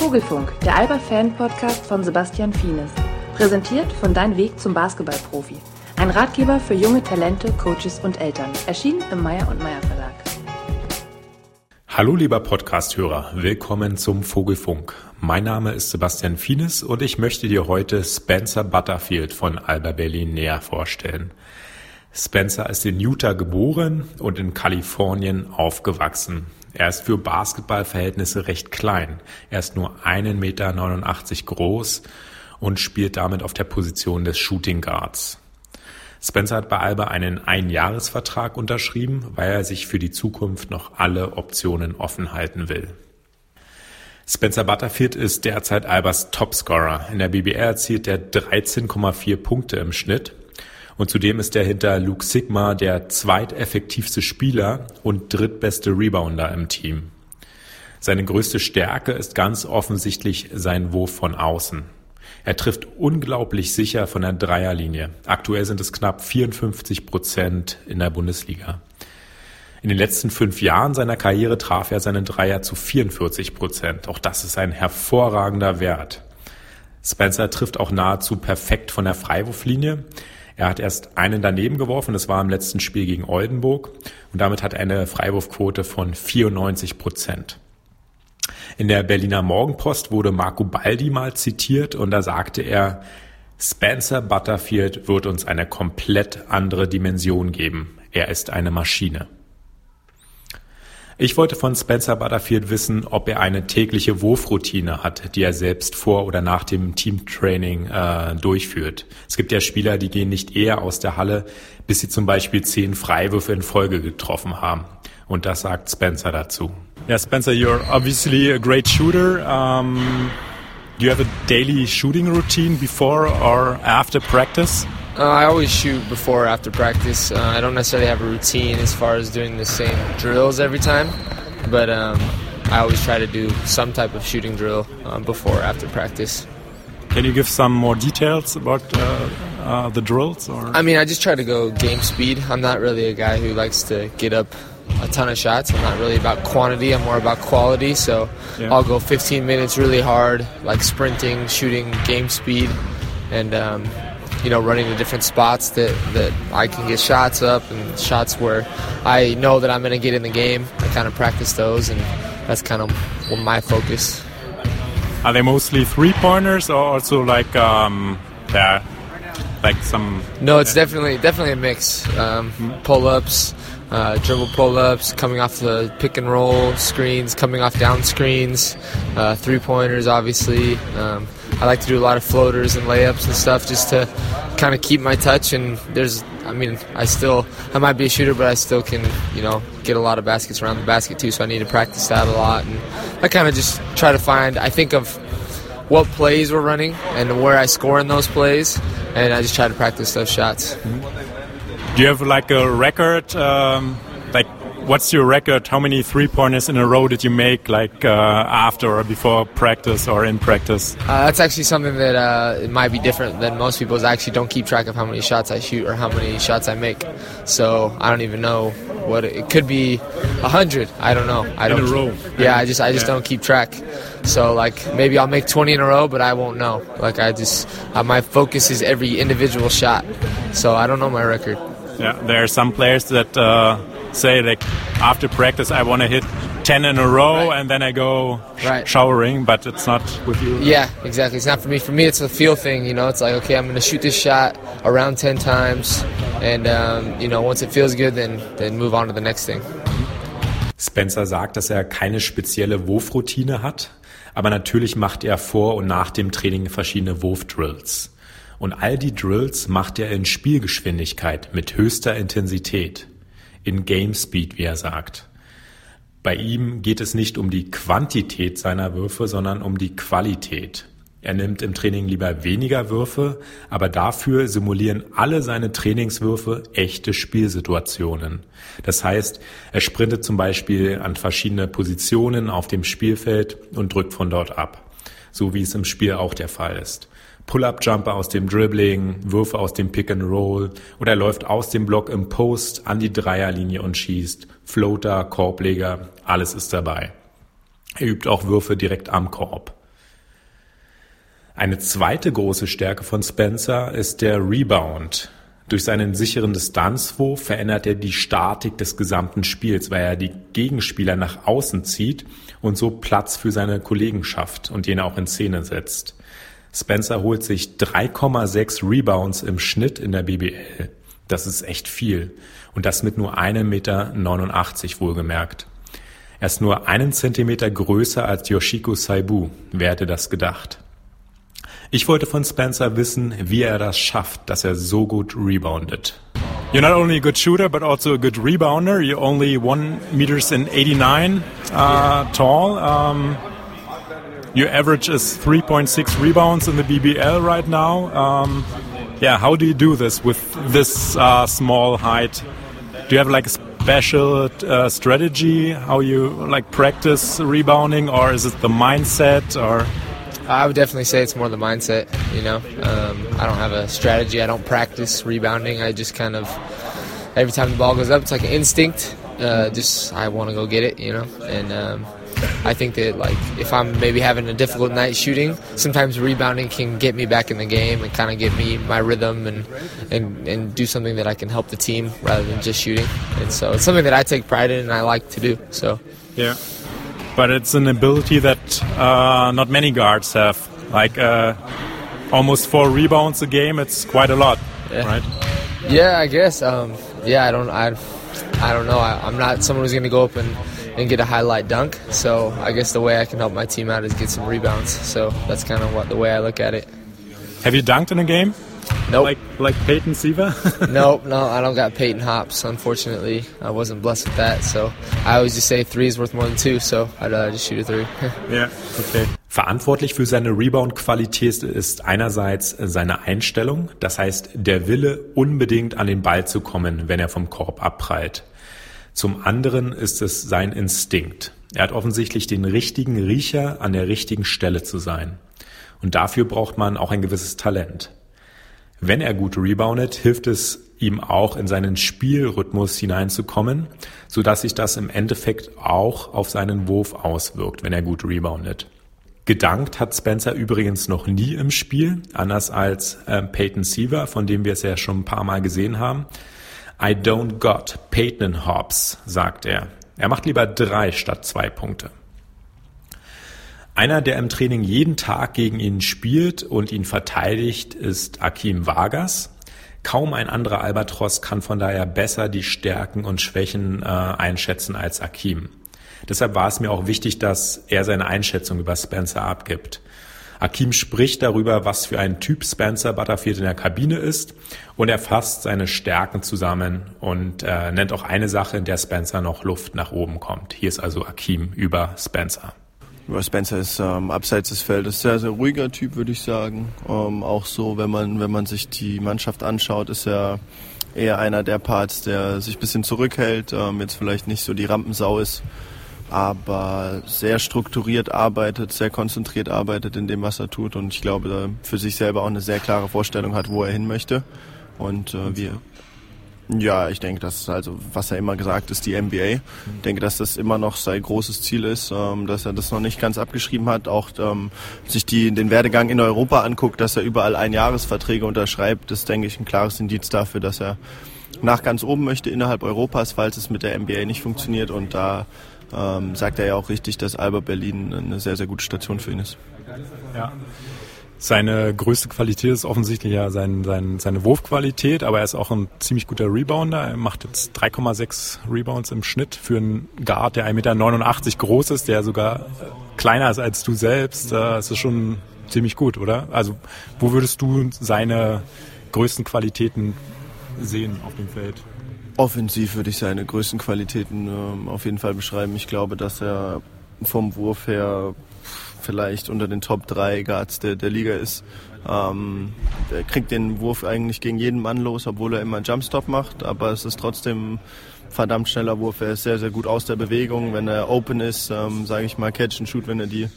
Vogelfunk, der Alba-Fan-Podcast von Sebastian Fienes. Präsentiert von Dein Weg zum Basketballprofi. Ein Ratgeber für junge Talente, Coaches und Eltern. Erschienen im Meyer und Meyer Verlag. Hallo lieber Podcast-Hörer, willkommen zum Vogelfunk. Mein Name ist Sebastian Fienes und ich möchte dir heute Spencer Butterfield von Alba Berlin näher vorstellen. Spencer ist in Utah geboren und in Kalifornien aufgewachsen. Er ist für Basketballverhältnisse recht klein. Er ist nur 1,89 Meter groß und spielt damit auf der Position des Shooting Guards. Spencer hat bei Alba einen Einjahresvertrag unterschrieben, weil er sich für die Zukunft noch alle Optionen offen halten will. Spencer Butterfield ist derzeit Albers Topscorer. In der BBR erzielt er 13,4 Punkte im Schnitt und zudem ist er hinter Luke Sigma der zweiteffektivste Spieler und drittbeste Rebounder im Team. Seine größte Stärke ist ganz offensichtlich sein Wurf von außen. Er trifft unglaublich sicher von der Dreierlinie. Aktuell sind es knapp 54 Prozent in der Bundesliga. In den letzten fünf Jahren seiner Karriere traf er seinen Dreier zu 44 Prozent. Auch das ist ein hervorragender Wert. Spencer trifft auch nahezu perfekt von der Freiwurflinie. Er hat erst einen daneben geworfen, das war im letzten Spiel gegen Oldenburg und damit hat er eine Freiwurfquote von 94 Prozent. In der Berliner Morgenpost wurde Marco Baldi mal zitiert und da sagte er, Spencer Butterfield wird uns eine komplett andere Dimension geben. Er ist eine Maschine. Ich wollte von Spencer Butterfield wissen, ob er eine tägliche Wurfroutine hat, die er selbst vor oder nach dem Teamtraining äh, durchführt. Es gibt ja Spieler, die gehen nicht eher aus der Halle, bis sie zum Beispiel zehn Freiwürfe in Folge getroffen haben. Und das sagt Spencer dazu. Yeah, Spencer, you're obviously a great shooter. Um, do you have a daily shooting routine before or after practice? Uh, I always shoot before or after practice. Uh, I don't necessarily have a routine as far as doing the same drills every time, but um, I always try to do some type of shooting drill um, before or after practice. Can you give some more details about uh, uh, the drills? Or? I mean, I just try to go game speed. I'm not really a guy who likes to get up a ton of shots. I'm not really about quantity. I'm more about quality. So yeah. I'll go 15 minutes really hard, like sprinting, shooting, game speed, and um, you know, running to different spots that, that I can get shots up and shots where I know that I'm going to get in the game. I kind of practice those, and that's kind of my focus. Are they mostly three pointers or also like, um, yeah, like some? No, it's definitely definitely a mix. Um, pull ups, uh, dribble pull ups, coming off the pick and roll screens, coming off down screens, uh, three pointers, obviously. Um, I like to do a lot of floaters and layups and stuff just to kind of keep my touch. And there's, I mean, I still, I might be a shooter, but I still can, you know, get a lot of baskets around the basket too. So I need to practice that a lot. And I kind of just try to find, I think of what plays we're running and where I score in those plays, and I just try to practice those shots. Do you have like a record? Um what's your record? How many three pointers in a row did you make, like uh, after or before practice or in practice? Uh, that's actually something that uh, it might be different than most people. I actually don't keep track of how many shots I shoot or how many shots I make. So I don't even know what it, it could be. A hundred. I don't know. I don't. In a row. Yeah, I just I just yeah. don't keep track. So like maybe I'll make 20 in a row, but I won't know. Like I just uh, my focus is every individual shot. So I don't know my record. Yeah, there are some players that uh, say like after practice I want to hit 10 in a row right. and then I go right. showering, but it's not with you. Yeah, exactly. It's not for me. For me, it's a feel thing. You know, it's like okay, I'm going to shoot this shot around 10 times, and um, you know, once it feels good, then then move on to the next thing. Spencer sagt, dass er keine spezielle Wurfroutine hat, aber natürlich macht er vor und nach dem Training verschiedene Wurfdrills. Und all die Drills macht er in Spielgeschwindigkeit mit höchster Intensität in Game Speed, wie er sagt. Bei ihm geht es nicht um die Quantität seiner Würfe, sondern um die Qualität. Er nimmt im Training lieber weniger Würfe, aber dafür simulieren alle seine Trainingswürfe echte Spielsituationen. Das heißt, er sprintet zum Beispiel an verschiedene Positionen auf dem Spielfeld und drückt von dort ab, so wie es im Spiel auch der Fall ist. Pull-up-Jumper aus dem Dribbling, Würfe aus dem Pick and Roll oder er läuft aus dem Block im Post an die Dreierlinie und schießt. Floater, Korbleger, alles ist dabei. Er übt auch Würfe direkt am Korb. Eine zweite große Stärke von Spencer ist der Rebound. Durch seinen sicheren Distanzwurf verändert er die Statik des gesamten Spiels, weil er die Gegenspieler nach außen zieht und so Platz für seine Kollegen schafft und jene auch in Szene setzt. Spencer holt sich 3,6 Rebounds im Schnitt in der BBL. Das ist echt viel. Und das mit nur 1,89 Meter wohlgemerkt. Er ist nur einen Zentimeter größer als Yoshiko Saibu. Wer hätte das gedacht? Ich wollte von Spencer wissen, wie er das schafft, dass er so gut reboundet. You're not only a good shooter, but also a good rebounder. You're only one meters and 89 uh, tall. Um, your average is 3.6 rebounds in the BBL right now. Um, yeah, how do you do this with this uh, small height? Do you have like a special uh, strategy how you like practice rebounding, or is it the mindset, or? I would definitely say it's more the mindset. You know, um, I don't have a strategy. I don't practice rebounding. I just kind of every time the ball goes up, it's like an instinct. Uh, just I want to go get it. You know, and um, I think that like if I'm maybe having a difficult night shooting, sometimes rebounding can get me back in the game and kind of get me my rhythm and, and and do something that I can help the team rather than just shooting. And so it's something that I take pride in and I like to do. So yeah but it's an ability that uh, not many guards have. Like uh, almost four rebounds a game, it's quite a lot, yeah. right? Yeah, I guess. Um, yeah, I don't, I, I don't know. I, am not someone who's going to go up and, and get a highlight dunk. So I guess the way I can help my team out is get some rebounds. So that's kind of what the way I look at it. Have you dunked in a game? Nope. Like like Peyton Siva? nope, no, I don't got Peyton Hops. Unfortunately, I wasn't blessed with that. So I always just say three is worth more than two. So I'd uh, just shoot a three. yeah, okay. Verantwortlich für seine Rebound-Qualität ist einerseits seine Einstellung, das heißt der Wille, unbedingt an den Ball zu kommen, wenn er vom Korb abprallt. Zum anderen ist es sein Instinkt. Er hat offensichtlich den richtigen Riecher, an der richtigen Stelle zu sein. Und dafür braucht man auch ein gewisses Talent. Wenn er gut reboundet, hilft es ihm auch in seinen Spielrhythmus hineinzukommen, so dass sich das im Endeffekt auch auf seinen Wurf auswirkt, wenn er gut reboundet. Gedankt hat Spencer übrigens noch nie im Spiel, anders als äh, Peyton Seaver, von dem wir es ja schon ein paar Mal gesehen haben. I don't got Peyton Hobbs, sagt er. Er macht lieber drei statt zwei Punkte. Einer, der im Training jeden Tag gegen ihn spielt und ihn verteidigt, ist Akim Vargas. Kaum ein anderer Albatros kann von daher besser die Stärken und Schwächen äh, einschätzen als Akim. Deshalb war es mir auch wichtig, dass er seine Einschätzung über Spencer abgibt. Akim spricht darüber, was für ein Typ Spencer Butterfield in der Kabine ist und er fasst seine Stärken zusammen und äh, nennt auch eine Sache, in der Spencer noch Luft nach oben kommt. Hier ist also Akim über Spencer. Spencer ist ähm, abseits des Feldes sehr, sehr ruhiger Typ, würde ich sagen. Ähm, auch so, wenn man, wenn man sich die Mannschaft anschaut, ist er eher einer der Parts, der sich ein bisschen zurückhält, ähm, jetzt vielleicht nicht so die Rampensau ist, aber sehr strukturiert arbeitet, sehr konzentriert arbeitet in dem, was er tut und ich glaube, für sich selber auch eine sehr klare Vorstellung hat, wo er hin möchte. Und äh, wir, ja, ich denke, das ist also, was er immer gesagt ist, die NBA. Ich denke, dass das immer noch sein großes Ziel ist, ähm, dass er das noch nicht ganz abgeschrieben hat. Auch ähm, sich die, den Werdegang in Europa anguckt, dass er überall Einjahresverträge unterschreibt, ist, denke ich, ein klares Indiz dafür, dass er nach ganz oben möchte innerhalb Europas, falls es mit der NBA nicht funktioniert. Und da ähm, sagt er ja auch richtig, dass Alba Berlin eine sehr, sehr gute Station für ihn ist. Ja. Seine größte Qualität ist offensichtlich ja sein, sein, seine Wurfqualität, aber er ist auch ein ziemlich guter Rebounder. Er macht jetzt 3,6 Rebounds im Schnitt für einen Guard, der 1,89 Meter groß ist, der sogar kleiner ist als du selbst. Das ist schon ziemlich gut, oder? Also wo würdest du seine größten Qualitäten sehen auf dem Feld? Offensiv würde ich seine größten Qualitäten äh, auf jeden Fall beschreiben. Ich glaube, dass er vom Wurf her vielleicht unter den Top 3 Guards der, der Liga ist. Ähm, er kriegt den Wurf eigentlich gegen jeden Mann los, obwohl er immer einen Jumpstop macht, aber es ist trotzdem verdammt schneller Wurf. Er ist sehr, sehr gut aus der Bewegung. Wenn er open ist, ähm, sage ich mal, Catch and Shoot, wenn er die,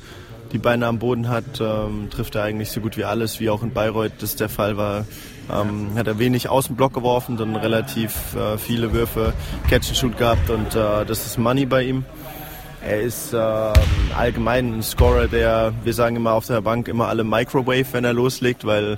die Beine am Boden hat, ähm, trifft er eigentlich so gut wie alles, wie auch in Bayreuth das der Fall war. Ähm, hat er wenig Außenblock geworfen, sondern relativ äh, viele Würfe Catch and Shoot gehabt und äh, das ist Money bei ihm. Er ist äh, allgemein ein Scorer, der, wir sagen immer auf der Bank, immer alle Microwave, wenn er loslegt, weil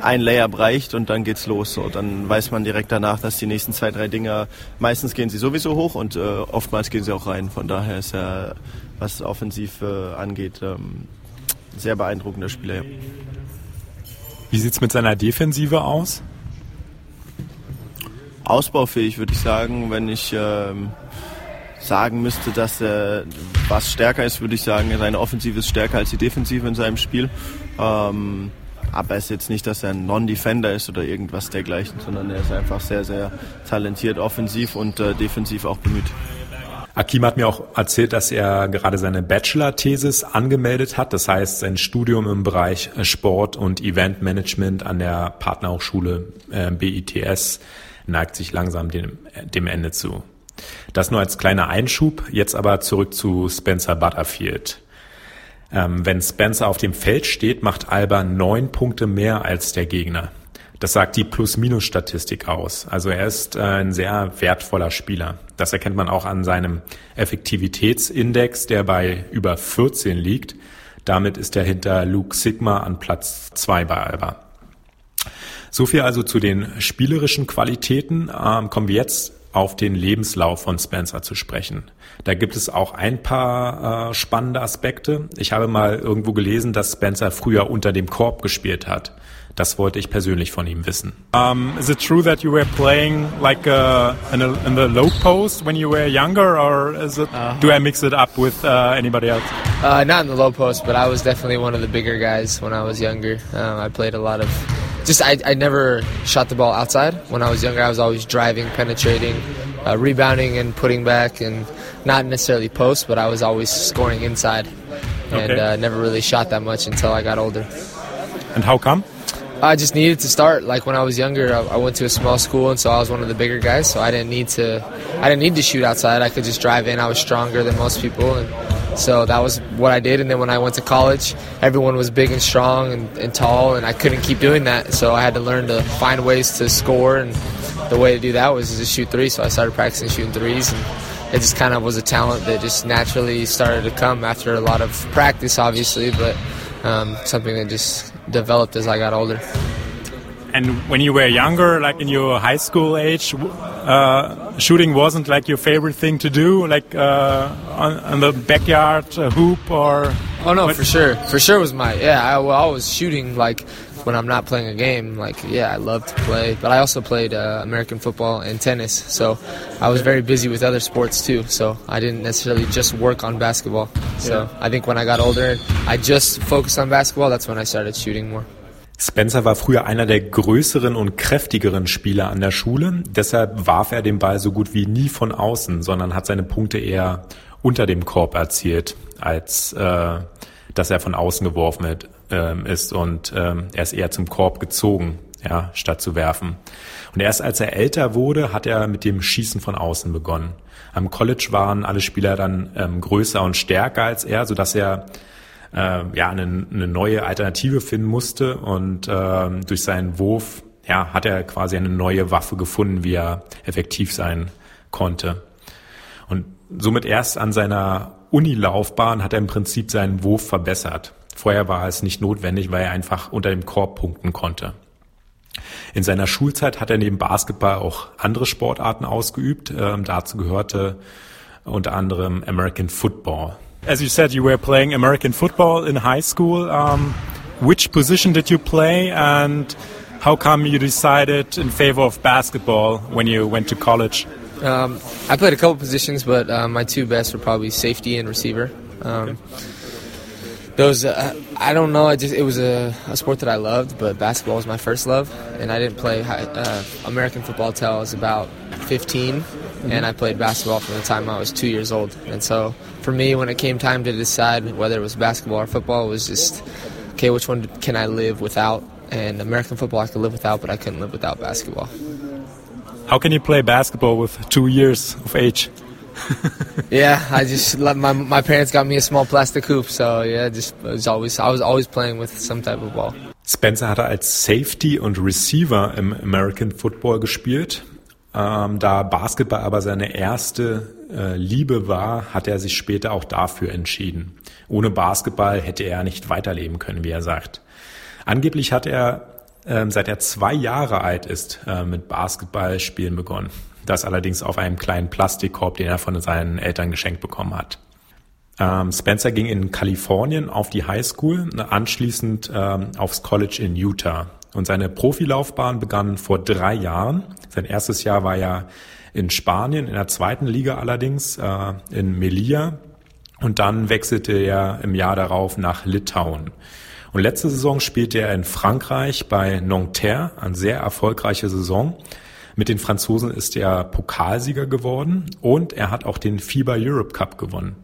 ein Layup reicht und dann geht's los. So, dann weiß man direkt danach, dass die nächsten zwei, drei Dinger, meistens gehen sie sowieso hoch und äh, oftmals gehen sie auch rein. Von daher ist er, was offensiv äh, angeht, ähm, sehr beeindruckender Spieler. Ja. Wie sieht's mit seiner Defensive aus? Ausbaufähig, würde ich sagen. Wenn ich ähm, sagen müsste, dass er was stärker ist, würde ich sagen, seine Offensive ist stärker als die Defensive in seinem Spiel. Ähm, aber es ist jetzt nicht, dass er ein Non-Defender ist oder irgendwas dergleichen, sondern er ist einfach sehr, sehr talentiert, offensiv und äh, defensiv auch bemüht. Akim hat mir auch erzählt, dass er gerade seine Bachelor-Thesis angemeldet hat. Das heißt, sein Studium im Bereich Sport und Eventmanagement an der Partnerhochschule äh, BITS neigt sich langsam dem, dem Ende zu. Das nur als kleiner Einschub. Jetzt aber zurück zu Spencer Butterfield. Ähm, wenn Spencer auf dem Feld steht, macht Alba neun Punkte mehr als der Gegner. Das sagt die Plus-Minus-Statistik aus. Also er ist äh, ein sehr wertvoller Spieler. Das erkennt man auch an seinem Effektivitätsindex, der bei über 14 liegt. Damit ist er hinter Luke Sigma an Platz zwei bei Alba. So viel also zu den spielerischen Qualitäten. Ähm, kommen wir jetzt auf den Lebenslauf von Spencer zu sprechen. Da gibt es auch ein paar äh, spannende Aspekte. Ich habe mal irgendwo gelesen, dass Spencer früher unter dem Korb gespielt hat. Das wollte ich persönlich von ihm wissen. Um, is it true that you were playing like uh, in, a, in, the low post when you were younger, or is it? Uh, do I mix it up with uh, anybody else? Uh, not in the low post, but I was definitely one of the bigger guys when I was younger. Um, I played a lot of just I, I never shot the ball outside. When I was younger, I was always driving, penetrating, uh, rebounding, and putting back, and not necessarily post, but I was always scoring inside, and okay. uh, never really shot that much until I got older. And how come? I just needed to start. Like when I was younger, I, I, went to a small school, and so I was one of the bigger guys. So I didn't need to, I didn't need to shoot outside. I could just drive in. I was stronger than most people, and so that was what I did. And then when I went to college, everyone was big and strong and, and tall, and I couldn't keep doing that. So I had to learn to find ways to score. And the way to do that was to shoot three. So I started practicing shooting threes. And it just kind of was a talent that just naturally started to come after a lot of practice, obviously, but um, something that just developed as I got older. And when you were younger, like in your high school age, uh, shooting wasn't like your favorite thing to do, like uh, on, on, the backyard uh, hoop or. Oh no, what? for sure, for sure was my yeah. I, well, I was shooting like when I'm not playing a game. Like yeah, I love to play, but I also played uh, American football and tennis, so I was very busy with other sports too. So I didn't necessarily just work on basketball. So yeah. I think when I got older, I just focused on basketball. That's when I started shooting more. Spencer war früher einer der größeren und kräftigeren Spieler an der Schule. Deshalb warf er den Ball so gut wie nie von außen, sondern hat seine Punkte eher unter dem Korb erzielt, als äh, dass er von außen geworfen hat, äh, ist. Und äh, er ist eher zum Korb gezogen, ja, statt zu werfen. Und erst als er älter wurde, hat er mit dem Schießen von außen begonnen. Am College waren alle Spieler dann ähm, größer und stärker als er, so dass er äh, ja eine, eine neue Alternative finden musste und äh, durch seinen Wurf ja, hat er quasi eine neue Waffe gefunden, wie er effektiv sein konnte. Und somit erst an seiner Unilaufbahn hat er im Prinzip seinen Wurf verbessert. Vorher war es nicht notwendig, weil er einfach unter dem Korb punkten konnte. In seiner Schulzeit hat er neben Basketball auch andere Sportarten ausgeübt. Ähm, dazu gehörte unter anderem American Football. As you said, you were playing American football in high school. Um, which position did you play, and how come you decided in favor of basketball when you went to college? Um, I played a couple positions, but uh, my two best were probably safety and receiver. Um, okay. Those uh, I don't know. I just it was a, a, sport that I loved, but basketball was my first love, and I didn't play high, uh, American football till I was about 15, mm-hmm. and I played basketball from the time I was two years old. And so for me, when it came time to decide whether it was basketball or football, it was just okay, which one can I live without? And American football I could live without, but I couldn't live without basketball. How can you play basketball with two years of age? yeah, I just my my parents got me a small plastic hoop, so yeah, just was always I was always playing with some type of ball. Spencer hatte als Safety und Receiver im American Football gespielt Ähm, da Basketball aber seine erste äh, Liebe war, hat er sich später auch dafür entschieden. Ohne Basketball hätte er nicht weiterleben können, wie er sagt. Angeblich hat er ähm, seit er zwei Jahre alt ist, äh, mit Basketballspielen begonnen. Das allerdings auf einem kleinen Plastikkorb, den er von seinen Eltern geschenkt bekommen hat. Ähm, Spencer ging in Kalifornien auf die High School, anschließend ähm, aufs College in Utah. Und seine Profilaufbahn begann vor drei Jahren. Sein erstes Jahr war ja in Spanien, in der zweiten Liga allerdings, äh, in Melilla. Und dann wechselte er im Jahr darauf nach Litauen. Und letzte Saison spielte er in Frankreich bei Nanterre, eine sehr erfolgreiche Saison. Mit den Franzosen ist er Pokalsieger geworden und er hat auch den FIBA Europe Cup gewonnen.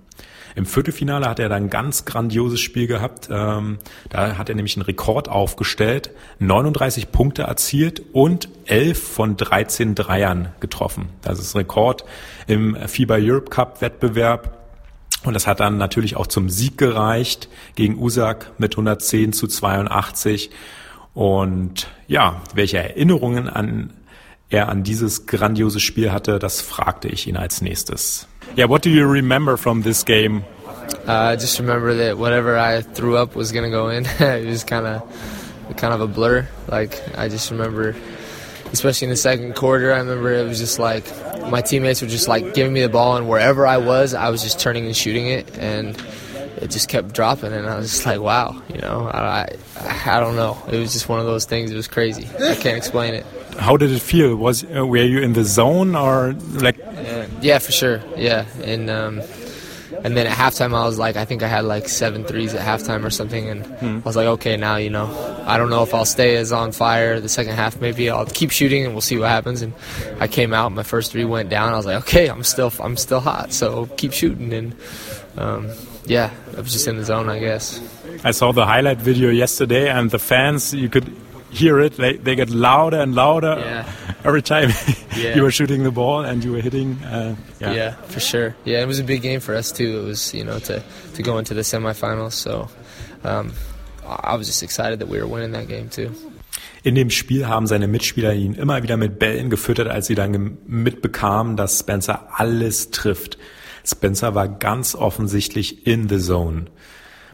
Im Viertelfinale hat er dann ein ganz grandioses Spiel gehabt. Ähm, da hat er nämlich einen Rekord aufgestellt, 39 Punkte erzielt und 11 von 13 Dreiern getroffen. Das ist Rekord im FIBA Europe Cup Wettbewerb. Und das hat dann natürlich auch zum Sieg gereicht gegen Usak mit 110 zu 82. Und ja, welche Erinnerungen an er an dieses grandiose Spiel hatte, das fragte ich ihn als nächstes. Yeah, what do you remember from this game? Uh, I just remember that whatever I threw up was gonna go in. it was kind of kind of a blur. Like I just remember, especially in the second quarter, I remember it was just like my teammates were just like giving me the ball, and wherever I was, I was just turning and shooting it, and it just kept dropping, and I was just like, wow, you know, I, I, I don't know. It was just one of those things. It was crazy. I can't explain it. How did it feel? Was uh, were you in the zone or like? Yeah, yeah for sure. Yeah, and um, and then at halftime, I was like, I think I had like seven threes at halftime or something, and hmm. I was like, okay, now you know, I don't know if I'll stay as on fire the second half. Maybe I'll keep shooting and we'll see what happens. And I came out, my first three went down. I was like, okay, I'm still I'm still hot, so keep shooting. And um, yeah, I was just in the zone, I guess. I saw the highlight video yesterday, and the fans, you could hear it. They, they get louder and louder yeah. every time yeah. you were shooting the ball and you were hitting. Uh, yeah. yeah. for sure. Yeah, it was a big game for us too. It was you know to to go into the semifinals. So um, I was just excited that we were winning that game too. In dem Spiel haben seine Mitspieler ihn immer wieder mit Bällen gefüttert, als sie dann mitbekamen, dass Spencer alles trifft. Spencer war ganz offensichtlich in the zone.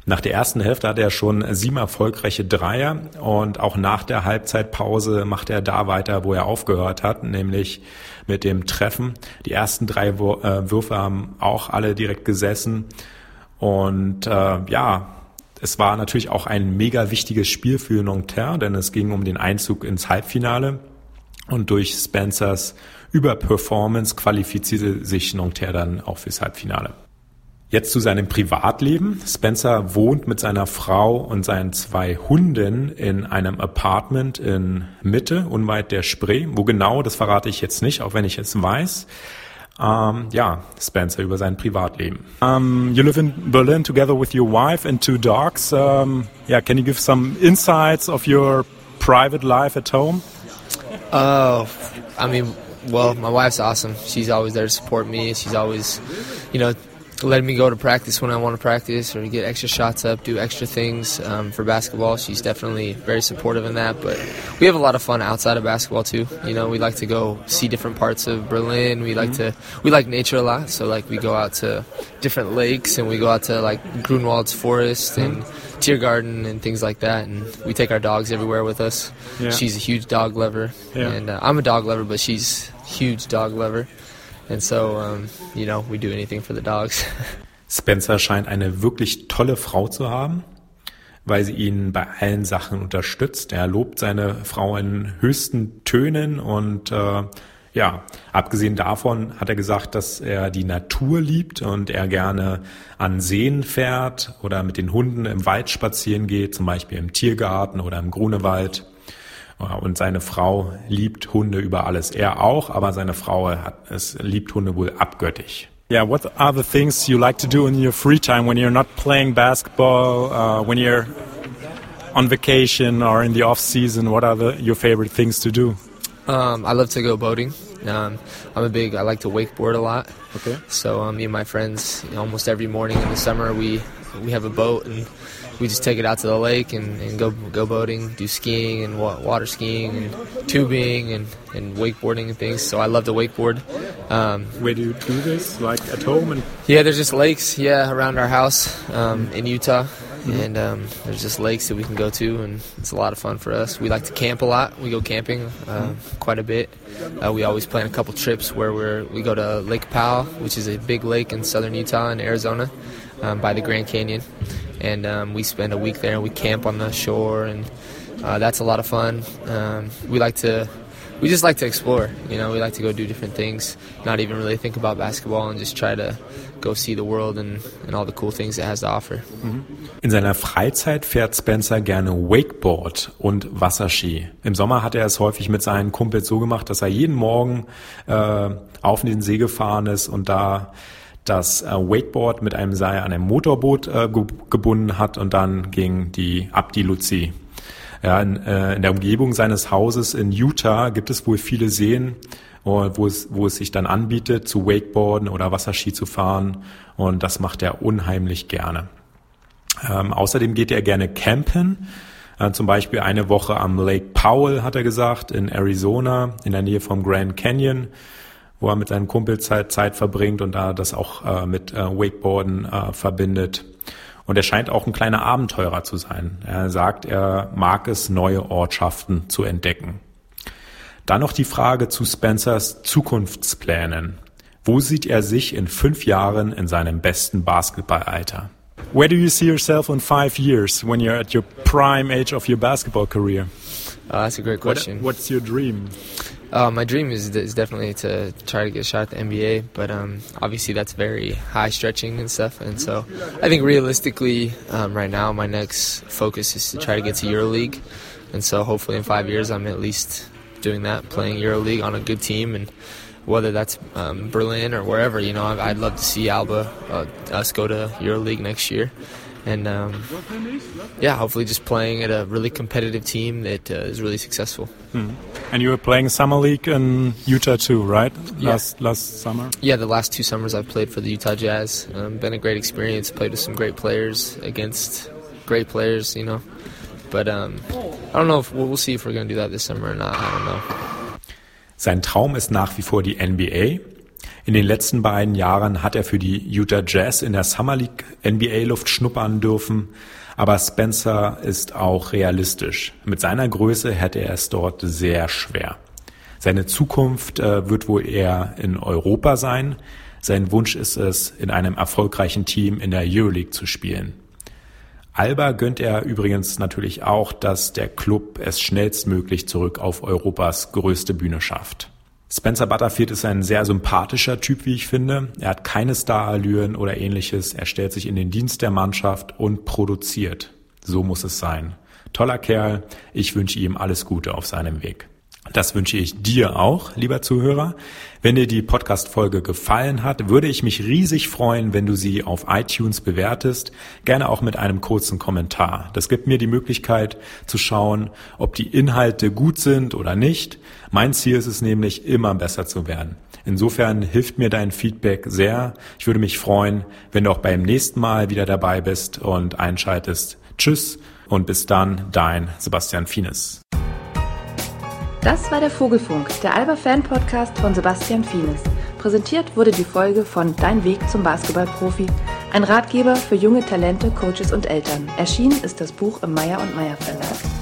Nach der ersten Hälfte hatte er schon sieben erfolgreiche Dreier und auch nach der Halbzeitpause macht er da weiter, wo er aufgehört hat, nämlich mit dem Treffen. Die ersten drei äh, Würfe haben auch alle direkt gesessen und äh, ja, es war natürlich auch ein mega wichtiges Spiel für Nanterre, denn es ging um den Einzug ins Halbfinale und durch Spencers Überperformance qualifizierte sich Nanterre dann auch fürs Halbfinale. Jetzt zu seinem Privatleben. Spencer wohnt mit seiner Frau und seinen zwei Hunden in einem Apartment in Mitte, unweit der Spree. Wo genau, das verrate ich jetzt nicht, auch wenn ich es weiß. Um, ja, Spencer über sein Privatleben. Um, you live in Berlin together with your wife and two dogs. Um, yeah, can you give some insights of your private life at home? Oh, I mean, well, my wife's awesome. She's always there to support me. She's always, you know, letting me go to practice when I want to practice or get extra shots up, do extra things um, for basketball. She's definitely very supportive in that. But we have a lot of fun outside of basketball too. You know, we like to go see different parts of Berlin. We like mm-hmm. to we like nature a lot. So like we go out to different lakes and we go out to like Grunwald's forest and Tiergarten and things like that. And we take our dogs everywhere with us. Yeah. She's a huge dog lover, yeah. and uh, I'm a dog lover, but she's huge dog lover. And so, um, you know, we do anything for the dogs. Spencer scheint eine wirklich tolle Frau zu haben, weil sie ihn bei allen Sachen unterstützt. Er lobt seine Frau in höchsten Tönen und äh, ja, abgesehen davon hat er gesagt, dass er die Natur liebt und er gerne an Seen fährt oder mit den Hunden im Wald spazieren geht, zum Beispiel im Tiergarten oder im Grunewald. Und seine Frau liebt Hunde über alles. Er auch, aber seine Frau hat, es liebt Hunde wohl abgöttisch. Yeah, what are the things you like to do in your free time when you're not playing basketball, uh, when you're on vacation or in the off season? What are the, your favorite things to do? Um, I love to go boating. Um, I'm a big. I like to wakeboard a lot. Okay. So um, me and my friends, you know, almost every morning in the summer, we we have a boat and we just take it out to the lake and, and go go boating, do skiing and wa- water skiing and tubing and, and wakeboarding and things. So I love to wakeboard. Um, Where do you do this? Like at home? And yeah, there's just lakes, yeah, around our house um, in Utah. And um, there's just lakes that we can go to, and it's a lot of fun for us. We like to camp a lot. We go camping uh, quite a bit. Uh, we always plan a couple trips where we're we go to Lake Powell, which is a big lake in southern Utah and Arizona, um, by the Grand Canyon, and um, we spend a week there. and We camp on the shore, and uh, that's a lot of fun. Um, we like to we just like to explore. You know, we like to go do different things, not even really think about basketball, and just try to go see the world and, and all the cool things it has to offer. In seiner Freizeit fährt Spencer gerne Wakeboard und Wasserski. Im Sommer hat er es häufig mit seinen Kumpels so gemacht, dass er jeden Morgen äh, auf den See gefahren ist und da das äh, Wakeboard mit einem Seil an einem Motorboot äh, ge gebunden hat und dann ging die ab die Luzi. Ja, in, äh, in der Umgebung seines Hauses in Utah gibt es wohl viele Seen, wo es, wo es sich dann anbietet, zu Wakeboarden oder Wasserski zu fahren. Und das macht er unheimlich gerne. Ähm, außerdem geht er gerne campen. Äh, zum Beispiel eine Woche am Lake Powell, hat er gesagt, in Arizona, in der Nähe vom Grand Canyon, wo er mit seinen Kumpels Zeit, Zeit verbringt und da das auch äh, mit äh, Wakeboarden äh, verbindet. Und er scheint auch ein kleiner Abenteurer zu sein. Er sagt, er mag es, neue Ortschaften zu entdecken. Dann noch die Frage zu Spencers Zukunftsplänen. Wo sieht er sich in fünf Jahren in seinem besten Basketballalter? where do you see yourself in five years when you're at your prime age of your basketball career? Uh, that's a great What- question. what's your dream? Uh, my dream is, is definitely to try to get a shot at the NBA, but um, obviously that's very high stretching and stuff. And so I think realistically, um, right now, my next focus is to try to get to EuroLeague. And so hopefully in five years, I'm at least doing that, playing EuroLeague on a good team. And whether that's um, Berlin or wherever, you know, I'd, love to see Alba, uh, us go to EuroLeague next year. And um, yeah, hopefully just playing at a really competitive team that uh, is really successful. And you were playing summer league in Utah too, right? Yeah. Last last summer. Yeah, the last two summers I've played for the Utah Jazz. Um, been a great experience. Played with some great players against great players, you know. But um, I don't know if we'll, we'll see if we're going to do that this summer or not. I don't know. Sein Traum ist nach wie vor die NBA. In den letzten beiden Jahren hat er für die Utah Jazz in der Summer League NBA-Luft schnuppern dürfen. Aber Spencer ist auch realistisch. Mit seiner Größe hätte er es dort sehr schwer. Seine Zukunft äh, wird wohl eher in Europa sein. Sein Wunsch ist es, in einem erfolgreichen Team in der Euroleague zu spielen. Alba gönnt er übrigens natürlich auch, dass der Club es schnellstmöglich zurück auf Europas größte Bühne schafft. Spencer Butterfield ist ein sehr sympathischer Typ, wie ich finde. Er hat keine Starallüren oder ähnliches. Er stellt sich in den Dienst der Mannschaft und produziert. So muss es sein. Toller Kerl. Ich wünsche ihm alles Gute auf seinem Weg. Das wünsche ich dir auch, lieber Zuhörer. Wenn dir die Podcast-Folge gefallen hat, würde ich mich riesig freuen, wenn du sie auf iTunes bewertest, gerne auch mit einem kurzen Kommentar. Das gibt mir die Möglichkeit zu schauen, ob die Inhalte gut sind oder nicht. Mein Ziel ist es nämlich, immer besser zu werden. Insofern hilft mir dein Feedback sehr. Ich würde mich freuen, wenn du auch beim nächsten Mal wieder dabei bist und einschaltest. Tschüss und bis dann, dein Sebastian Fienes. Das war der Vogelfunk, der Alba Fan Podcast von Sebastian Fienes. Präsentiert wurde die Folge von Dein Weg zum Basketballprofi, ein Ratgeber für junge Talente, Coaches und Eltern. Erschienen ist das Buch im Meyer und Meyer Verlag.